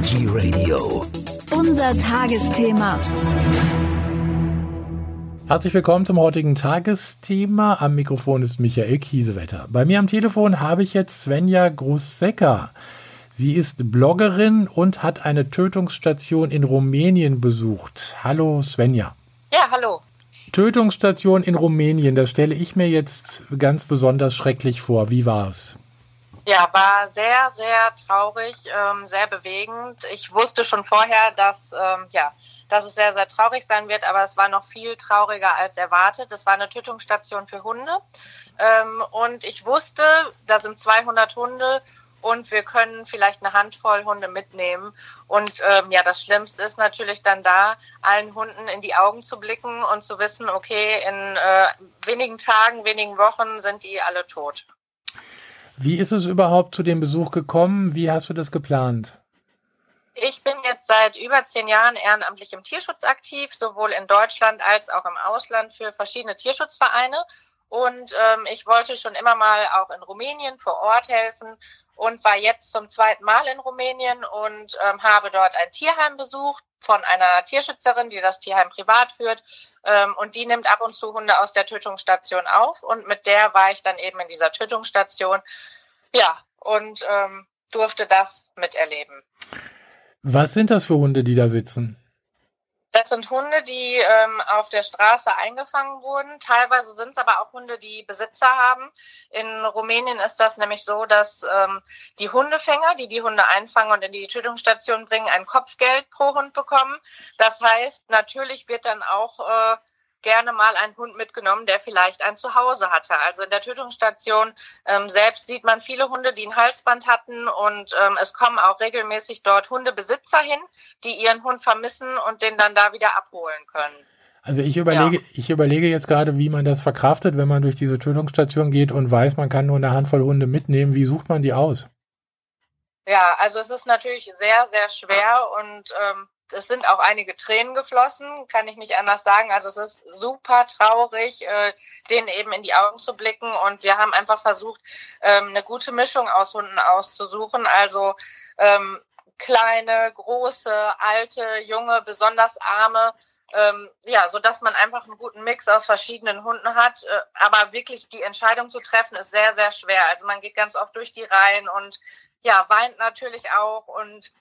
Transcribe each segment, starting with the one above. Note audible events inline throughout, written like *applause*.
Energy Radio. Unser Tagesthema. Herzlich willkommen zum heutigen Tagesthema. Am Mikrofon ist Michael Kiesewetter. Bei mir am Telefon habe ich jetzt Svenja Grussecker. Sie ist Bloggerin und hat eine Tötungsstation in Rumänien besucht. Hallo Svenja. Ja, hallo. Tötungsstation in Rumänien, das stelle ich mir jetzt ganz besonders schrecklich vor. Wie war es? Ja, war sehr, sehr traurig, ähm, sehr bewegend. Ich wusste schon vorher, dass, ähm, ja, dass es sehr, sehr traurig sein wird, aber es war noch viel trauriger als erwartet. Es war eine Tötungsstation für Hunde. Ähm, und ich wusste, da sind 200 Hunde und wir können vielleicht eine Handvoll Hunde mitnehmen. Und ähm, ja, das Schlimmste ist natürlich dann da, allen Hunden in die Augen zu blicken und zu wissen, okay, in äh, wenigen Tagen, wenigen Wochen sind die alle tot. Wie ist es überhaupt zu dem Besuch gekommen? Wie hast du das geplant? Ich bin jetzt seit über zehn Jahren ehrenamtlich im Tierschutz aktiv, sowohl in Deutschland als auch im Ausland für verschiedene Tierschutzvereine. Und ähm, ich wollte schon immer mal auch in Rumänien vor Ort helfen und war jetzt zum zweiten Mal in Rumänien und ähm, habe dort ein Tierheim besucht von einer Tierschützerin, die das Tierheim privat führt. Ähm, und die nimmt ab und zu Hunde aus der Tötungsstation auf. Und mit der war ich dann eben in dieser Tötungsstation. Ja, und ähm, durfte das miterleben. Was sind das für Hunde, die da sitzen? Das sind Hunde, die ähm, auf der Straße eingefangen wurden. Teilweise sind es aber auch Hunde, die Besitzer haben. In Rumänien ist das nämlich so, dass ähm, die Hundefänger, die die Hunde einfangen und in die Tötungsstation bringen, ein Kopfgeld pro Hund bekommen. Das heißt, natürlich wird dann auch äh, gerne mal einen Hund mitgenommen, der vielleicht ein Zuhause hatte. Also in der Tötungsstation ähm, selbst sieht man viele Hunde, die ein Halsband hatten und ähm, es kommen auch regelmäßig dort Hundebesitzer hin, die ihren Hund vermissen und den dann da wieder abholen können. Also ich überlege, ja. ich überlege jetzt gerade, wie man das verkraftet, wenn man durch diese Tötungsstation geht und weiß, man kann nur eine Handvoll Hunde mitnehmen. Wie sucht man die aus? Ja, also es ist natürlich sehr, sehr schwer und ähm, es sind auch einige Tränen geflossen, kann ich nicht anders sagen. Also es ist super traurig, äh, denen eben in die Augen zu blicken. Und wir haben einfach versucht, ähm, eine gute Mischung aus Hunden auszusuchen. Also ähm, kleine, große, alte, junge, besonders arme. Ähm, ja, so dass man einfach einen guten Mix aus verschiedenen Hunden hat. Äh, aber wirklich die Entscheidung zu treffen, ist sehr, sehr schwer. Also man geht ganz oft durch die Reihen und ja, weint natürlich auch und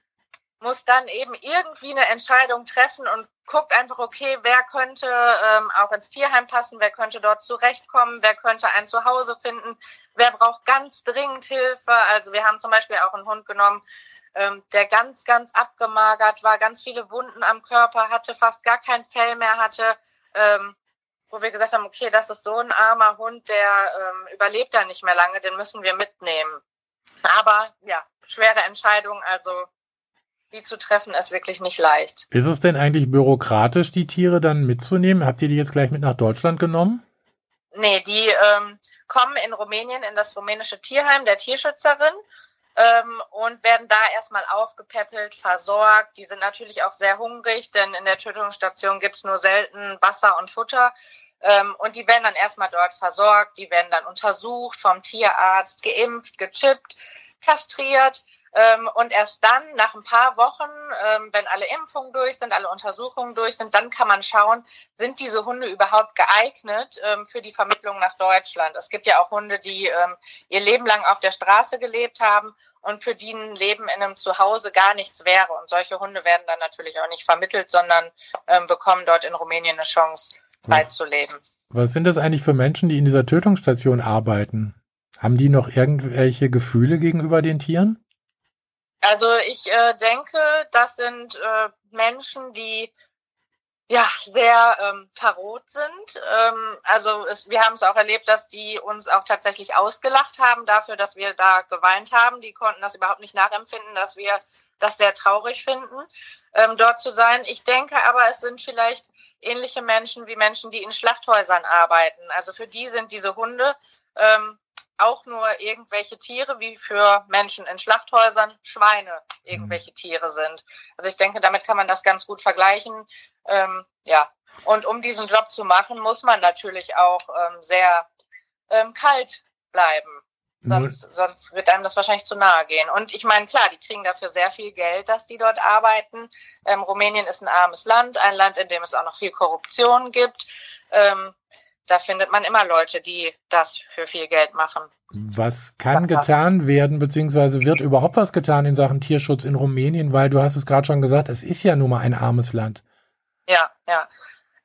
muss dann eben irgendwie eine Entscheidung treffen und guckt einfach, okay, wer könnte ähm, auch ins Tierheim passen, wer könnte dort zurechtkommen, wer könnte ein Zuhause finden, wer braucht ganz dringend Hilfe. Also wir haben zum Beispiel auch einen Hund genommen, ähm, der ganz, ganz abgemagert war, ganz viele Wunden am Körper hatte, fast gar kein Fell mehr hatte, ähm, wo wir gesagt haben, okay, das ist so ein armer Hund, der ähm, überlebt da nicht mehr lange, den müssen wir mitnehmen. Aber ja, schwere Entscheidung, also die zu treffen, ist wirklich nicht leicht. Ist es denn eigentlich bürokratisch, die Tiere dann mitzunehmen? Habt ihr die jetzt gleich mit nach Deutschland genommen? Nee, die ähm, kommen in Rumänien in das rumänische Tierheim der Tierschützerin ähm, und werden da erstmal aufgepäppelt, versorgt. Die sind natürlich auch sehr hungrig, denn in der Tötungsstation gibt's nur selten Wasser und Futter. Ähm, und die werden dann erstmal dort versorgt, die werden dann untersucht vom Tierarzt, geimpft, gechippt, kastriert. Ähm, und erst dann, nach ein paar Wochen, ähm, wenn alle Impfungen durch sind, alle Untersuchungen durch sind, dann kann man schauen, sind diese Hunde überhaupt geeignet ähm, für die Vermittlung nach Deutschland. Es gibt ja auch Hunde, die ihr Leben lang auf der Straße gelebt haben und für die ein Leben in einem Zuhause gar nichts wäre. Und solche Hunde werden dann natürlich auch nicht vermittelt, sondern bekommen dort in Rumänien eine Chance, zu leben. Was sind das eigentlich für Menschen, die in dieser Tötungsstation arbeiten? Haben die noch irgendwelche Gefühle gegenüber den Tieren? Also ich äh, denke, das sind äh, Menschen, die ja sehr ähm, verrot sind. Ähm, also es, wir haben es auch erlebt, dass die uns auch tatsächlich ausgelacht haben dafür, dass wir da geweint haben. Die konnten das überhaupt nicht nachempfinden, dass wir das sehr traurig finden, ähm, dort zu sein. Ich denke aber, es sind vielleicht ähnliche Menschen wie Menschen, die in Schlachthäusern arbeiten. Also für die sind diese Hunde ähm, auch nur irgendwelche Tiere, wie für Menschen in Schlachthäusern Schweine irgendwelche Tiere sind. Also ich denke, damit kann man das ganz gut vergleichen. Ähm, ja, und um diesen Job zu machen, muss man natürlich auch ähm, sehr ähm, kalt bleiben. Sonst, sonst wird einem das wahrscheinlich zu nahe gehen. Und ich meine, klar, die kriegen dafür sehr viel Geld, dass die dort arbeiten. Ähm, Rumänien ist ein armes Land, ein Land, in dem es auch noch viel Korruption gibt. Da findet man immer Leute, die das für viel Geld machen. Was kann getan werden, beziehungsweise wird überhaupt was getan in Sachen Tierschutz in Rumänien? Weil du hast es gerade schon gesagt, es ist ja nun mal ein armes Land. Ja, ja.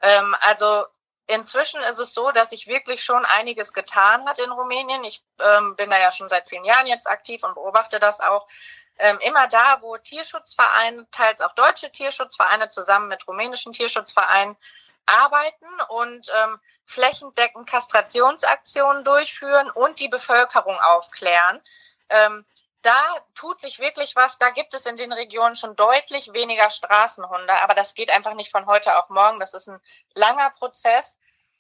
Ähm, also inzwischen ist es so, dass sich wirklich schon einiges getan hat in Rumänien. Ich ähm, bin da ja schon seit vielen Jahren jetzt aktiv und beobachte das auch. Ähm, immer da, wo Tierschutzvereine, teils auch deutsche Tierschutzvereine zusammen mit rumänischen Tierschutzvereinen arbeiten und ähm, flächendeckend Kastrationsaktionen durchführen und die Bevölkerung aufklären. Ähm, da tut sich wirklich was. Da gibt es in den Regionen schon deutlich weniger Straßenhunde, aber das geht einfach nicht von heute auf morgen. Das ist ein langer Prozess.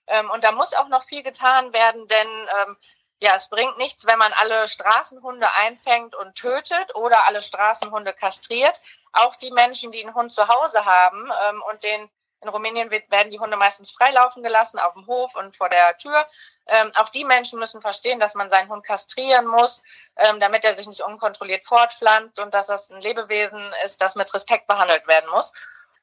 Ähm, und da muss auch noch viel getan werden, denn ähm, ja, es bringt nichts, wenn man alle Straßenhunde einfängt und tötet oder alle Straßenhunde kastriert. Auch die Menschen, die einen Hund zu Hause haben ähm, und den in Rumänien wird, werden die Hunde meistens freilaufen gelassen auf dem Hof und vor der Tür. Ähm, auch die Menschen müssen verstehen, dass man seinen Hund kastrieren muss, ähm, damit er sich nicht unkontrolliert fortpflanzt und dass das ein Lebewesen ist, das mit Respekt behandelt werden muss.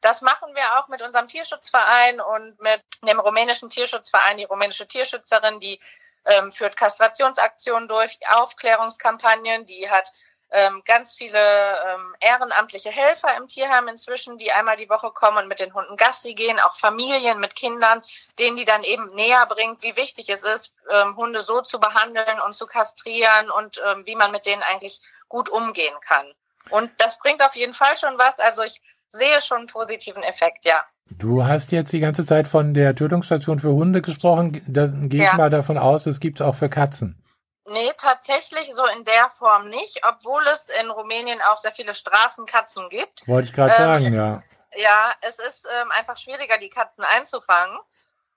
Das machen wir auch mit unserem Tierschutzverein und mit dem rumänischen Tierschutzverein, die rumänische Tierschützerin, die ähm, führt Kastrationsaktionen durch, Aufklärungskampagnen, die hat ähm, ganz viele ähm, ehrenamtliche Helfer im Tierheim inzwischen, die einmal die Woche kommen und mit den Hunden Gassi gehen, auch Familien mit Kindern, denen die dann eben näher bringt, wie wichtig es ist, ähm, Hunde so zu behandeln und zu kastrieren und ähm, wie man mit denen eigentlich gut umgehen kann. Und das bringt auf jeden Fall schon was. Also ich sehe schon einen positiven Effekt, ja. Du hast jetzt die ganze Zeit von der Tötungsstation für Hunde gesprochen. Da gehe ich ja. mal davon aus, es gibt es auch für Katzen. Nee, tatsächlich so in der Form nicht, obwohl es in Rumänien auch sehr viele Straßenkatzen gibt. Wollte ich gerade ähm, sagen, ja. *laughs* Ja, es ist ähm, einfach schwieriger, die Katzen einzufangen.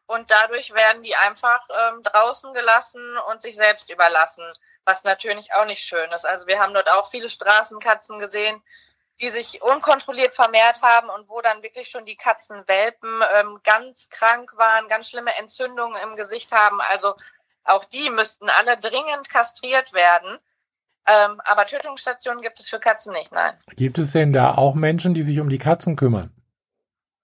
Und dadurch werden die einfach ähm, draußen gelassen und sich selbst überlassen, was natürlich auch nicht schön ist. Also wir haben dort auch viele Straßenkatzen gesehen, die sich unkontrolliert vermehrt haben und wo dann wirklich schon die Katzenwelpen ähm, ganz krank waren, ganz schlimme Entzündungen im Gesicht haben. Also auch die müssten alle dringend kastriert werden. Ähm, aber Tötungsstationen gibt es für Katzen nicht, nein. Gibt es denn da auch Menschen, die sich um die Katzen kümmern?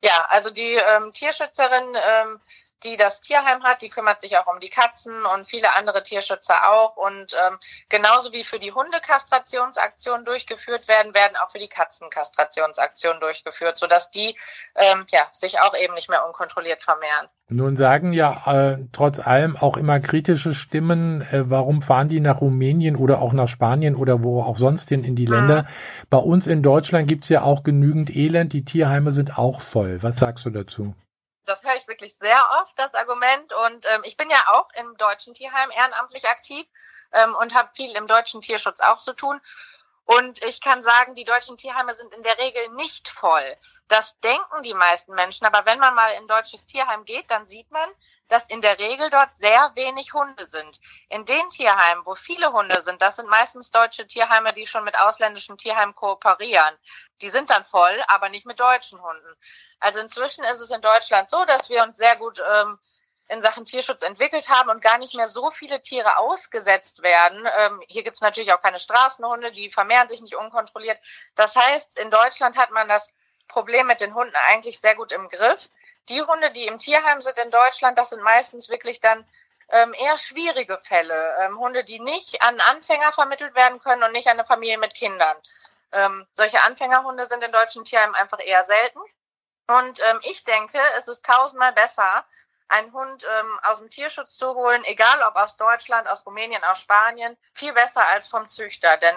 Ja, also die ähm, Tierschützerin ähm, die das Tierheim hat, die kümmert sich auch um die Katzen und viele andere Tierschützer auch. Und ähm, genauso wie für die Hundekastrationsaktionen durchgeführt werden, werden auch für die Katzenkastrationsaktionen durchgeführt, sodass die ähm, ja, sich auch eben nicht mehr unkontrolliert vermehren. Nun sagen ja äh, trotz allem auch immer kritische Stimmen, äh, warum fahren die nach Rumänien oder auch nach Spanien oder wo auch sonst hin in die mhm. Länder. Bei uns in Deutschland gibt's ja auch genügend Elend, die Tierheime sind auch voll. Was sagst du dazu? Wirklich sehr oft, das Argument. Und ähm, ich bin ja auch im deutschen Tierheim ehrenamtlich aktiv ähm, und habe viel im deutschen Tierschutz auch zu tun. Und ich kann sagen, die deutschen Tierheime sind in der Regel nicht voll. Das denken die meisten Menschen. Aber wenn man mal in ein deutsches Tierheim geht, dann sieht man, dass in der Regel dort sehr wenig Hunde sind. In den Tierheimen, wo viele Hunde sind, das sind meistens deutsche Tierheime, die schon mit ausländischen Tierheimen kooperieren. Die sind dann voll, aber nicht mit deutschen Hunden. Also inzwischen ist es in Deutschland so, dass wir uns sehr gut ähm, in Sachen Tierschutz entwickelt haben und gar nicht mehr so viele Tiere ausgesetzt werden. Ähm, hier gibt es natürlich auch keine Straßenhunde, die vermehren sich nicht unkontrolliert. Das heißt, in Deutschland hat man das Problem mit den Hunden eigentlich sehr gut im Griff die Hunde, die im Tierheim sind in Deutschland, das sind meistens wirklich dann ähm, eher schwierige Fälle. Ähm, Hunde, die nicht an Anfänger vermittelt werden können und nicht an eine Familie mit Kindern. Ähm, solche Anfängerhunde sind in deutschen Tierheimen einfach eher selten. Und ähm, ich denke, es ist tausendmal besser, einen Hund ähm, aus dem Tierschutz zu holen, egal ob aus Deutschland, aus Rumänien, aus Spanien, viel besser als vom Züchter. Denn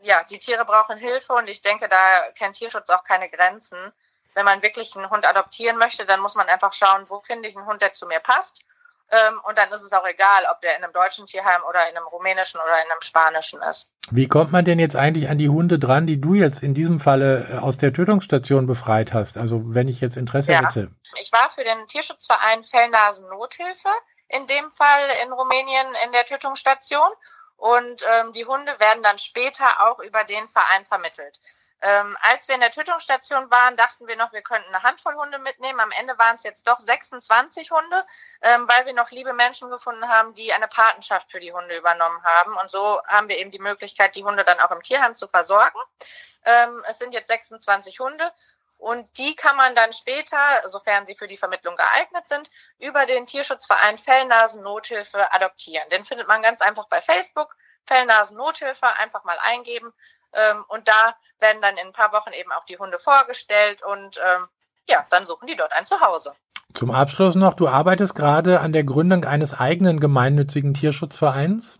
ja, die Tiere brauchen Hilfe und ich denke, da kennt Tierschutz auch keine Grenzen wenn man wirklich einen Hund adoptieren möchte, dann muss man einfach schauen, wo finde ich einen Hund, der zu mir passt. Ähm, und dann ist es auch egal, ob der in einem deutschen Tierheim oder in einem rumänischen oder in einem spanischen ist. Wie kommt man denn jetzt eigentlich an die Hunde dran, die du jetzt in diesem Falle äh, aus der Tötungsstation befreit hast? Also wenn ich jetzt Interesse ja. hätte. Ich war für den Tierschutzverein Fellnasen Nothilfe in dem Fall in Rumänien in der Tötungsstation Und ähm, die Hunde werden dann später auch über den Verein vermittelt. Ähm, als wir in der Tötungsstation waren, dachten wir noch, wir könnten eine Handvoll Hunde mitnehmen. Am Ende waren es jetzt doch 26 Hunde, ähm, weil wir noch liebe Menschen gefunden haben, die eine Patenschaft für die Hunde übernommen haben. Und so haben wir eben die Möglichkeit, die Hunde dann auch im Tierheim zu versorgen. Ähm, es sind jetzt 26 Hunde und die kann man dann später, sofern sie für die Vermittlung geeignet sind, über den Tierschutzverein Fellnasen Nothilfe adoptieren. Den findet man ganz einfach bei Facebook. Fellnasen Nothilfe einfach mal eingeben ähm, und da werden dann in ein paar Wochen eben auch die Hunde vorgestellt und ähm, ja, dann suchen die dort ein Zuhause. Zum Abschluss noch, du arbeitest gerade an der Gründung eines eigenen gemeinnützigen Tierschutzvereins.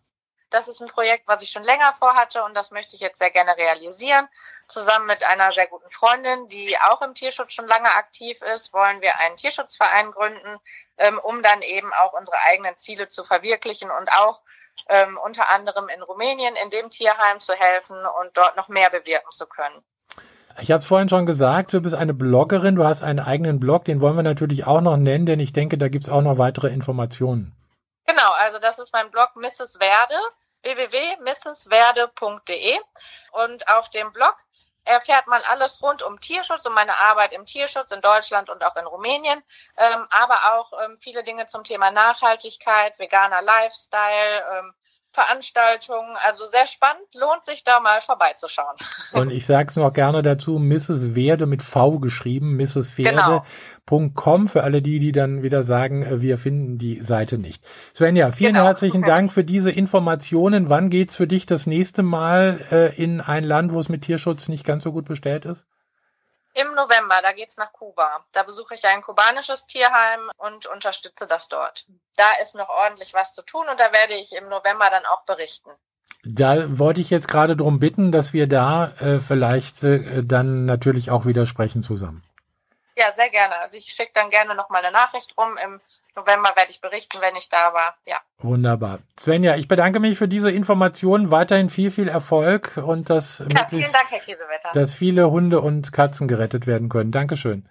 Das ist ein Projekt, was ich schon länger vorhatte und das möchte ich jetzt sehr gerne realisieren. Zusammen mit einer sehr guten Freundin, die auch im Tierschutz schon lange aktiv ist, wollen wir einen Tierschutzverein gründen, ähm, um dann eben auch unsere eigenen Ziele zu verwirklichen und auch ähm, unter anderem in Rumänien in dem Tierheim zu helfen und dort noch mehr bewirken zu können. Ich habe es vorhin schon gesagt, du bist eine Bloggerin, du hast einen eigenen Blog, den wollen wir natürlich auch noch nennen, denn ich denke, da gibt es auch noch weitere Informationen. Genau, also das ist mein Blog Mrs. Werde, www.mrswerde.de und auf dem Blog erfährt man alles rund um Tierschutz, um meine Arbeit im Tierschutz in Deutschland und auch in Rumänien, ähm, aber auch ähm, viele Dinge zum Thema Nachhaltigkeit, veganer Lifestyle, ähm, Veranstaltungen. Also sehr spannend, lohnt sich da mal vorbeizuschauen. *laughs* Und ich sage es noch gerne dazu, Mrs. Werde mit V geschrieben, mrswerde.com genau. für alle die, die dann wieder sagen, äh, wir finden die Seite nicht. Svenja, vielen genau. herzlichen Dank für diese Informationen. Wann geht's für dich das nächste Mal äh, in ein Land, wo es mit Tierschutz nicht ganz so gut bestellt ist? Im November, da geht's nach Kuba. Da besuche ich ein kubanisches Tierheim und unterstütze das dort. Da ist noch ordentlich was zu tun und da werde ich im November dann auch berichten. Da wollte ich jetzt gerade darum bitten, dass wir da äh, vielleicht äh, dann natürlich auch wieder sprechen zusammen. Ja, sehr gerne. Also ich schicke dann gerne noch mal eine Nachricht rum. Im November werde ich berichten, wenn ich da war. Ja. Wunderbar. Svenja, ich bedanke mich für diese Informationen. Weiterhin viel, viel Erfolg und dass, ja, vielen Dank, dass viele Hunde und Katzen gerettet werden können. Dankeschön.